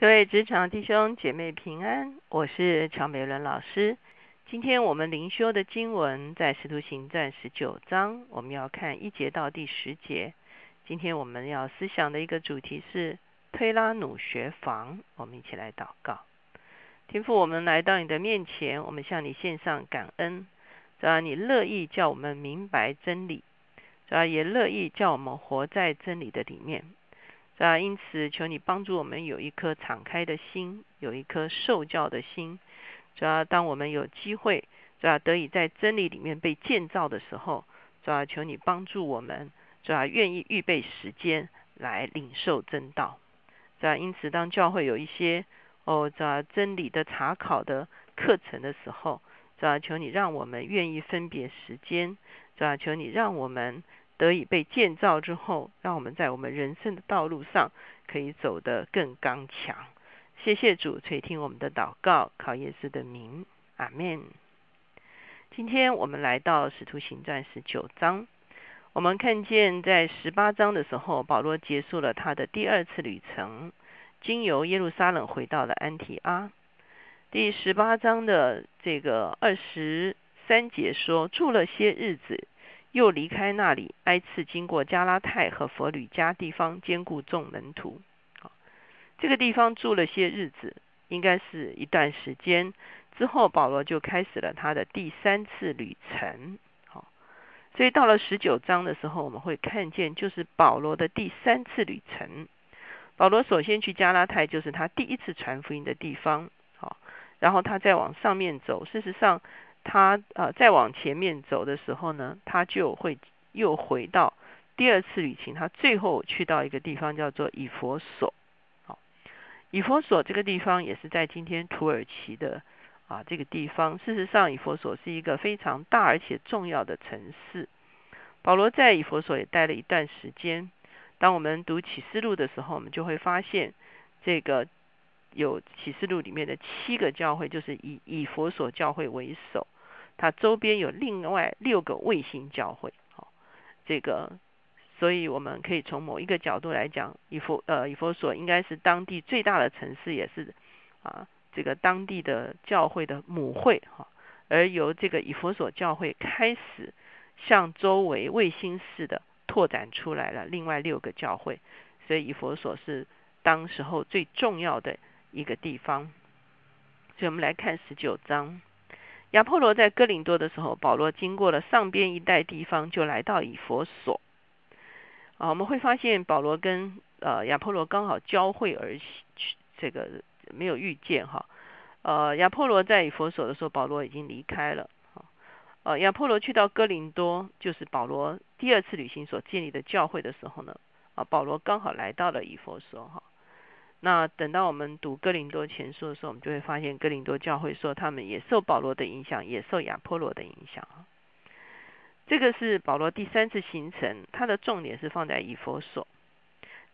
各位职场弟兄姐妹平安，我是乔美伦老师。今天我们灵修的经文在《使徒行传》十九章，我们要看一节到第十节。今天我们要思想的一个主题是推拉努学房。我们一起来祷告，天父，我们来到你的面前，我们向你献上感恩。主要你乐意叫我们明白真理，主要也乐意叫我们活在真理的里面。啊，因此求你帮助我们有一颗敞开的心，有一颗受教的心。主要当我们有机会，主要得以在真理里面被建造的时候，主要求你帮助我们，主要愿意预备时间来领受真道。主要因此，当教会有一些哦，主要真理的查考的课程的时候，主要求你让我们愿意分别时间。主要求你让我们。得以被建造之后，让我们在我们人生的道路上可以走得更刚强。谢谢主垂听我们的祷告，靠耶稣的名，阿门。今天我们来到使徒行传十九章，我们看见在十八章的时候，保罗结束了他的第二次旅程，经由耶路撒冷回到了安提阿。第十八章的这个二十三节说，住了些日子。又离开那里，挨次经过加拉太和佛吕加地方，兼顾众门徒。这个地方住了些日子，应该是一段时间之后，保罗就开始了他的第三次旅程。好，所以到了十九章的时候，我们会看见就是保罗的第三次旅程。保罗首先去加拉太，就是他第一次传福音的地方。好，然后他再往上面走，事实上。他呃再往前面走的时候呢，他就会又回到第二次旅行。他最后去到一个地方叫做以佛所。好，以佛所这个地方也是在今天土耳其的啊这个地方。事实上，以佛所是一个非常大而且重要的城市。保罗在以佛所也待了一段时间。当我们读启示录的时候，我们就会发现这个。有启示录里面的七个教会，就是以以佛所教会为首，它周边有另外六个卫星教会。好，这个，所以我们可以从某一个角度来讲，以佛呃以佛所应该是当地最大的城市，也是啊这个当地的教会的母会哈。而由这个以佛所教会开始向周围卫星式的拓展出来了另外六个教会，所以以佛所是当时候最重要的。一个地方，所以我们来看十九章。亚波罗在哥林多的时候，保罗经过了上边一带地方，就来到以佛所。啊，我们会发现保罗跟呃亚波罗刚好交汇而去，这个没有遇见哈。呃，亚波罗在以佛所的时候，保罗已经离开了。呃，亚波罗去到哥林多，就是保罗第二次旅行所建立的教会的时候呢，啊，保罗刚好来到了以佛所哈。那等到我们读哥林多前书的时候，我们就会发现哥林多教会说他们也受保罗的影响，也受亚波罗的影响。这个是保罗第三次行程，他的重点是放在以佛所，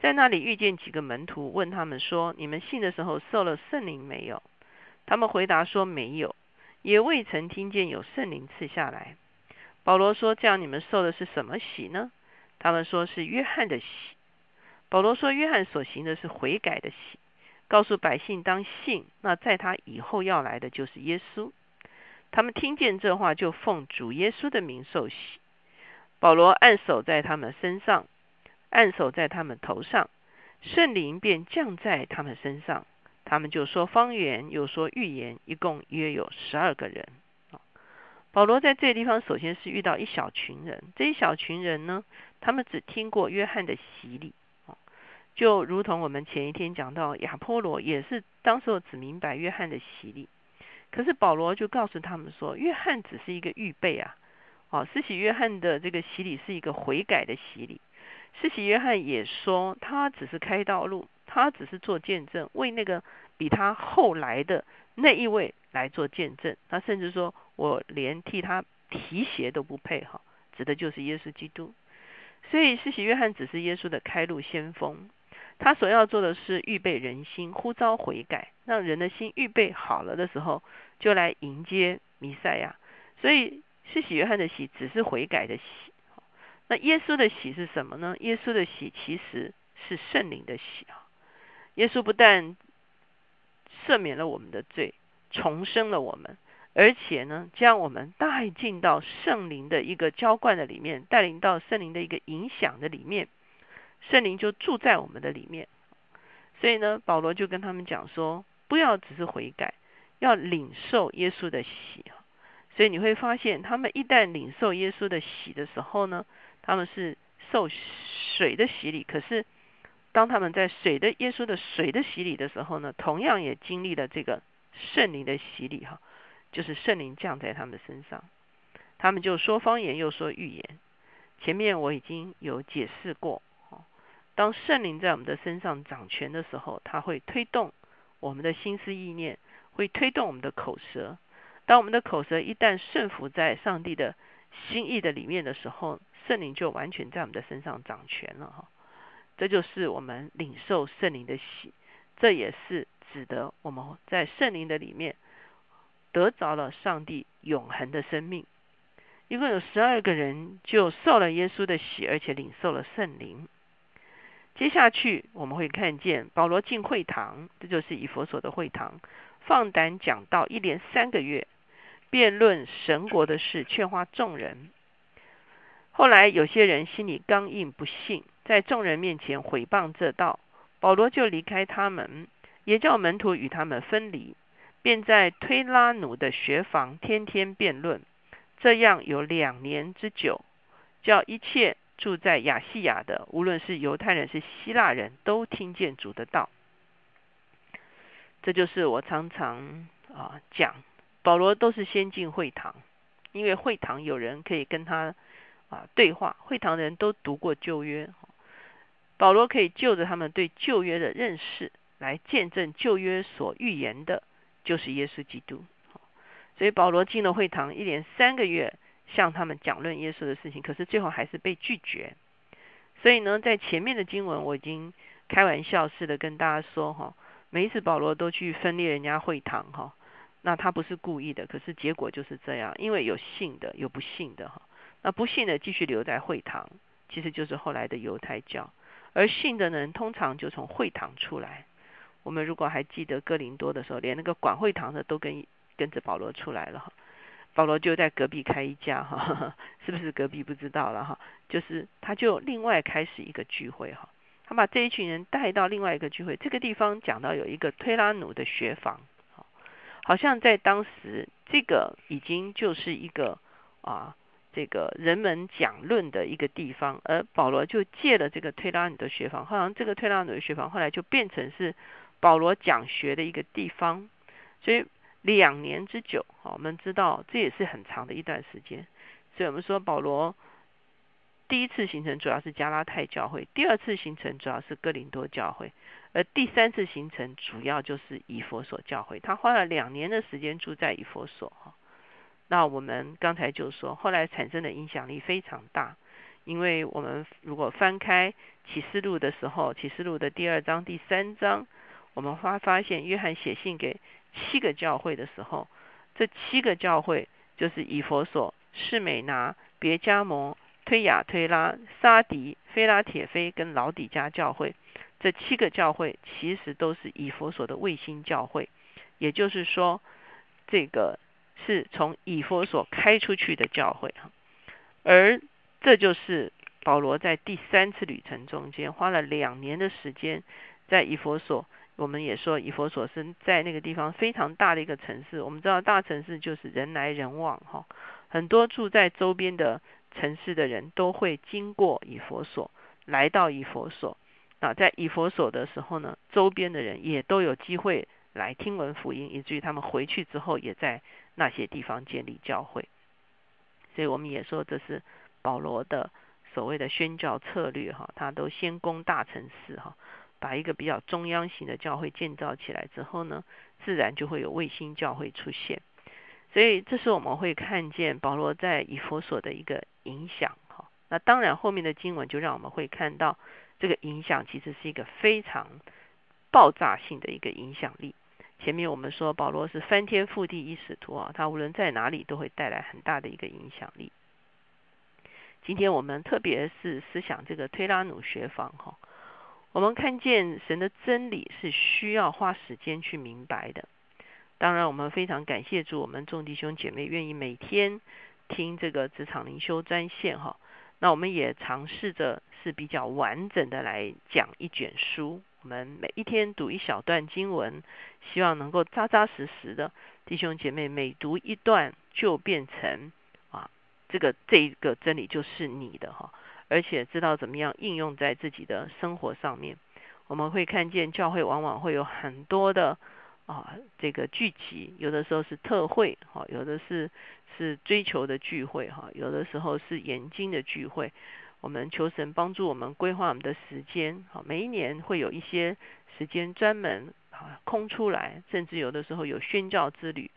在那里遇见几个门徒，问他们说：“你们信的时候受了圣灵没有？”他们回答说：“没有，也未曾听见有圣灵赐下来。”保罗说：“这样你们受的是什么喜呢？”他们说是约翰的喜。保罗说：“约翰所行的是悔改的喜，告诉百姓当信。那在他以后要来的就是耶稣。他们听见这话，就奉主耶稣的名受洗。保罗按手在他们身上，按手在他们头上，圣灵便降在他们身上。他们就说方言，又说预言，一共约有十二个人。保罗在这个地方，首先是遇到一小群人。这一小群人呢，他们只听过约翰的洗礼。”就如同我们前一天讲到，亚波罗也是当时候只明白约翰的洗礼，可是保罗就告诉他们说，约翰只是一个预备啊，哦，施洗约翰的这个洗礼是一个悔改的洗礼，施洗约翰也说他只是开道路，他只是做见证，为那个比他后来的那一位来做见证，他甚至说我连替他提鞋都不配哈，指的就是耶稣基督，所以施洗约翰只是耶稣的开路先锋。他所要做的是预备人心，呼召悔改，让人的心预备好了的时候，就来迎接弥赛亚。所以，是喜约翰的喜只是悔改的喜。那耶稣的喜是什么呢？耶稣的喜其实是圣灵的喜啊。耶稣不但赦免了我们的罪，重生了我们，而且呢，将我们带进到圣灵的一个浇灌的里面，带领到圣灵的一个影响的里面，圣灵就住在我们的里面。所以呢，保罗就跟他们讲说，不要只是悔改，要领受耶稣的喜所以你会发现，他们一旦领受耶稣的洗的时候呢，他们是受水的洗礼。可是，当他们在水的耶稣的水的洗礼的时候呢，同样也经历了这个圣灵的洗礼哈，就是圣灵降在他们身上，他们就说方言又说预言。前面我已经有解释过，当圣灵在我们的身上掌权的时候，他会推动我们的心思意念，会推动我们的口舌。当我们的口舌一旦顺服在上帝的心意的里面的时候，圣灵就完全在我们的身上掌权了哈。这就是我们领受圣灵的喜，这也是指的我们在圣灵的里面得着了上帝永恒的生命。一共有十二个人就受了耶稣的喜，而且领受了圣灵。接下去我们会看见保罗进会堂，这就是以佛所的会堂，放胆讲道，一连三个月。辩论神国的事，劝化众人。后来有些人心里刚硬，不信，在众人面前毁谤这道。保罗就离开他们，也叫门徒与他们分离，便在推拉努的学房天天辩论。这样有两年之久，叫一切住在亚细亚的，无论是犹太人是希腊人都听见主的道。这就是我常常啊讲。保罗都是先进会堂，因为会堂有人可以跟他啊对话，会堂的人都读过旧约，保罗可以就着他们对旧约的认识来见证旧约所预言的，就是耶稣基督。所以保罗进了会堂，一连三个月向他们讲论耶稣的事情，可是最后还是被拒绝。所以呢，在前面的经文我已经开玩笑似的跟大家说哈，每一次保罗都去分裂人家会堂哈。那他不是故意的，可是结果就是这样，因为有信的，有不信的哈。那不信的继续留在会堂，其实就是后来的犹太教；而信的人通常就从会堂出来。我们如果还记得哥林多的时候，连那个管会堂的都跟跟着保罗出来了哈。保罗就在隔壁开一家哈，是不是隔壁不知道了哈？就是他就另外开始一个聚会哈，他把这一群人带到另外一个聚会，这个地方讲到有一个推拉努的学房。好像在当时，这个已经就是一个啊，这个人们讲论的一个地方，而保罗就借了这个推拉努的学房，好像这个推拉努的学房后来就变成是保罗讲学的一个地方，所以两年之久，好，我们知道这也是很长的一段时间，所以我们说保罗。第一次行程主要是加拉太教会，第二次行程主要是哥林多教会，而第三次行程主要就是以佛所教会。他花了两年的时间住在以佛所。那我们刚才就说，后来产生的影响力非常大，因为我们如果翻开启示录的时候，启示录的第二章、第三章，我们发发现约翰写信给七个教会的时候，这七个教会就是以佛所、士美拿、别加摩。推雅推拉、沙迪、菲拉铁菲跟老底加教会，这七个教会其实都是以佛所的卫星教会，也就是说，这个是从以佛所开出去的教会哈。而这就是保罗在第三次旅程中间花了两年的时间，在以佛所，我们也说以佛所是在那个地方非常大的一个城市。我们知道大城市就是人来人往哈，很多住在周边的。城市的人都会经过以佛所，来到以佛所。啊，在以佛所的时候呢，周边的人也都有机会来听闻福音，以至于他们回去之后，也在那些地方建立教会。所以我们也说，这是保罗的所谓的宣教策略哈，他都先攻大城市哈，把一个比较中央型的教会建造起来之后呢，自然就会有卫星教会出现。所以，这是我们会看见保罗在以佛所的一个影响哈。那当然，后面的经文就让我们会看到这个影响其实是一个非常爆炸性的一个影响力。前面我们说保罗是翻天覆地一使徒啊，他无论在哪里都会带来很大的一个影响力。今天我们特别是思想这个推拉努学房哈，我们看见神的真理是需要花时间去明白的。当然，我们非常感谢主，我们众弟兄姐妹愿意每天听这个职场灵修专线哈。那我们也尝试着是比较完整的来讲一卷书。我们每一天读一小段经文，希望能够扎扎实实的弟兄姐妹每读一段就变成啊，这个这个真理就是你的哈，而且知道怎么样应用在自己的生活上面。我们会看见教会往往会有很多的。啊，这个聚集有的时候是特会，哈，有的是是追求的聚会，哈，有的时候是研经的聚会。我们求神帮助我们规划我们的时间，好，每一年会有一些时间专门啊空出来，甚至有的时候有宣教之旅，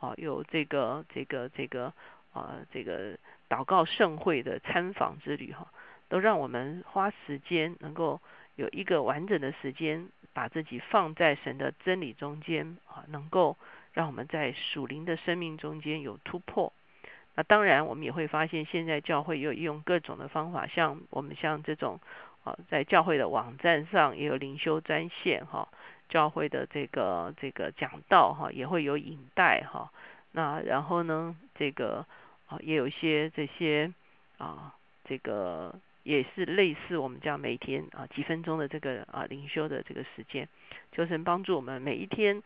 啊，有这个这个这个啊这个祷告盛会的参访之旅，哈，都让我们花时间能够有一个完整的时间。把自己放在神的真理中间啊，能够让我们在属灵的生命中间有突破。那当然，我们也会发现，现在教会有用各种的方法，像我们像这种啊，在教会的网站上也有灵修专线哈，教会的这个这个讲道哈，也会有引带哈。那然后呢，这个啊，也有一些这些啊，这个。也是类似我们讲每天啊几分钟的这个啊灵修的这个时间，求神帮助我们每一天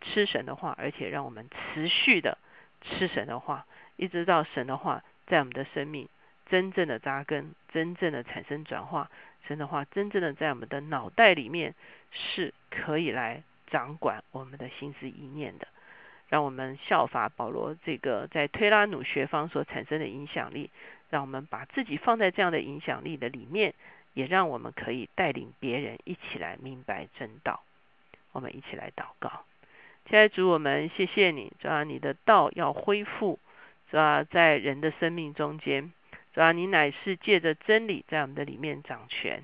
吃神的话，而且让我们持续的吃神的话，一直到神的话在我们的生命真正的扎根，真正的产生转化，神的话真正的在我们的脑袋里面是可以来掌管我们的心思意念的，让我们效法保罗这个在推拉努学方所产生的影响力。让我们把自己放在这样的影响力的里面，也让我们可以带领别人一起来明白真道。我们一起来祷告，亲爱的主，我们谢谢你，主啊，你的道要恢复，主啊，在人的生命中间，主啊，你乃是借着真理在我们的里面掌权，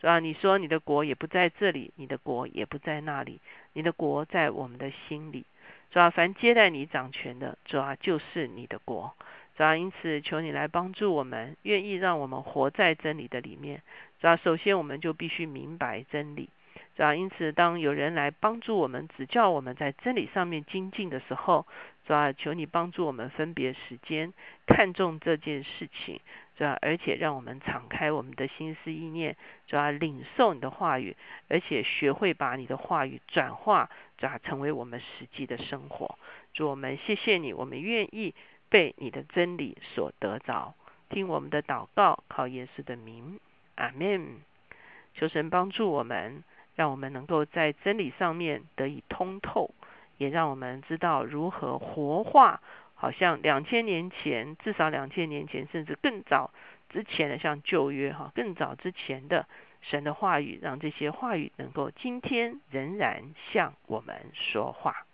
主啊，你说你的国也不在这里，你的国也不在那里，你的国在我们的心里，主啊，凡接待你掌权的，主啊，就是你的国。主要因此求你来帮助我们，愿意让我们活在真理的里面。主要首先我们就必须明白真理。主要因此，当有人来帮助我们、指教我们在真理上面精进的时候，主要求你帮助我们分别时间，看重这件事情。主要而且让我们敞开我们的心思意念，主要领受你的话语，而且学会把你的话语转化，主要成为我们实际的生活。主我们谢谢你，我们愿意。被你的真理所得着，听我们的祷告，靠耶稣的名，阿门。求神帮助我们，让我们能够在真理上面得以通透，也让我们知道如何活化。好像两千年前，至少两千年前，甚至更早之前的，像旧约哈，更早之前的神的话语，让这些话语能够今天仍然向我们说话。